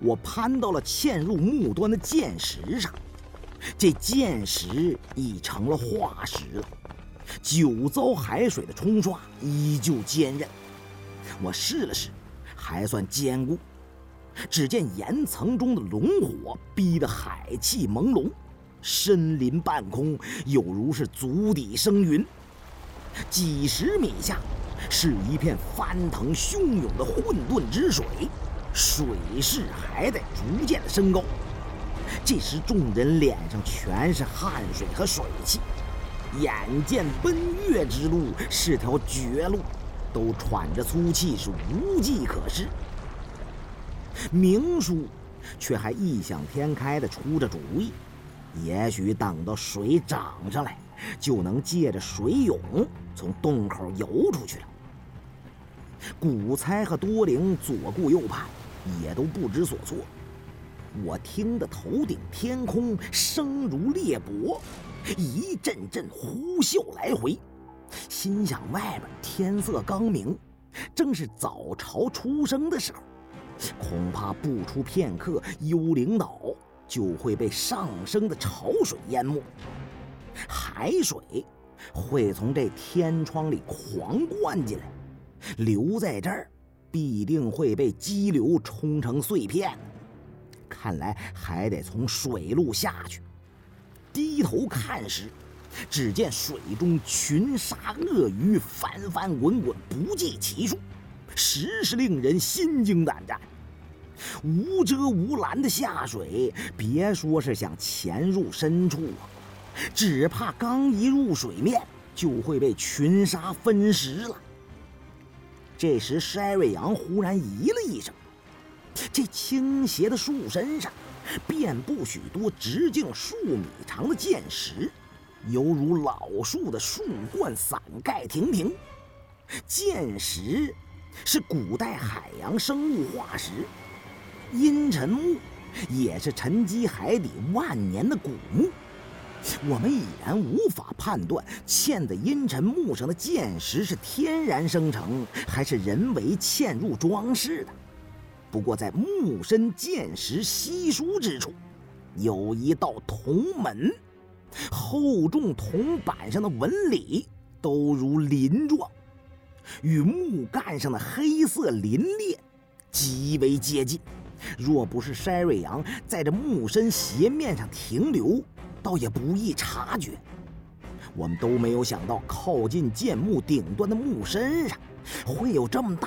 我攀到了嵌入木端的剑石上，这剑石已成了化石了，久遭海水的冲刷，依旧坚韧。我试了试，还算坚固。只见岩层中的龙火逼得海气朦胧，深林半空有如是足底生云。几十米下是一片翻腾汹涌的混沌之水。水势还在逐渐的升高，这时众人脸上全是汗水和水汽，眼见奔月之路是条绝路，都喘着粗气，是无计可施。明叔却还异想天开的出着主意，也许等到水涨上来，就能借着水涌从洞口游出去了。古猜和多灵左顾右盼。也都不知所措。我听得头顶天空声如裂帛，一阵阵呼啸来回，心想外边天色刚明，正是早朝出生的时候，恐怕不出片刻，幽灵岛就会被上升的潮水淹没，海水会从这天窗里狂灌进来，留在这儿。必定会被激流冲成碎片，看来还得从水路下去。低头看时，只见水中群鲨鳄鱼翻翻滚滚，不计其数，实是令人心惊胆战。无遮无拦的下水，别说是想潜入深处啊，只怕刚一入水面，就会被群鲨分食了。这时，筛瑞阳忽然咦了一声，这倾斜的树身上遍布许多直径数米长的剑石，犹如老树的树冠伞盖亭亭。剑石是古代海洋生物化石，阴沉木也是沉积海底万年的古木。我们已然无法判断嵌在阴沉木上的剑石是天然生成还是人为嵌入装饰的。不过，在木身剑石稀疏之处，有一道铜门，厚重铜板上的纹理都如鳞状，与木干上的黑色鳞裂极为接近。若不是筛瑞阳在这木身斜面上停留，倒也不易察觉，我们都没有想到靠近剑木顶端的木身上会有这么大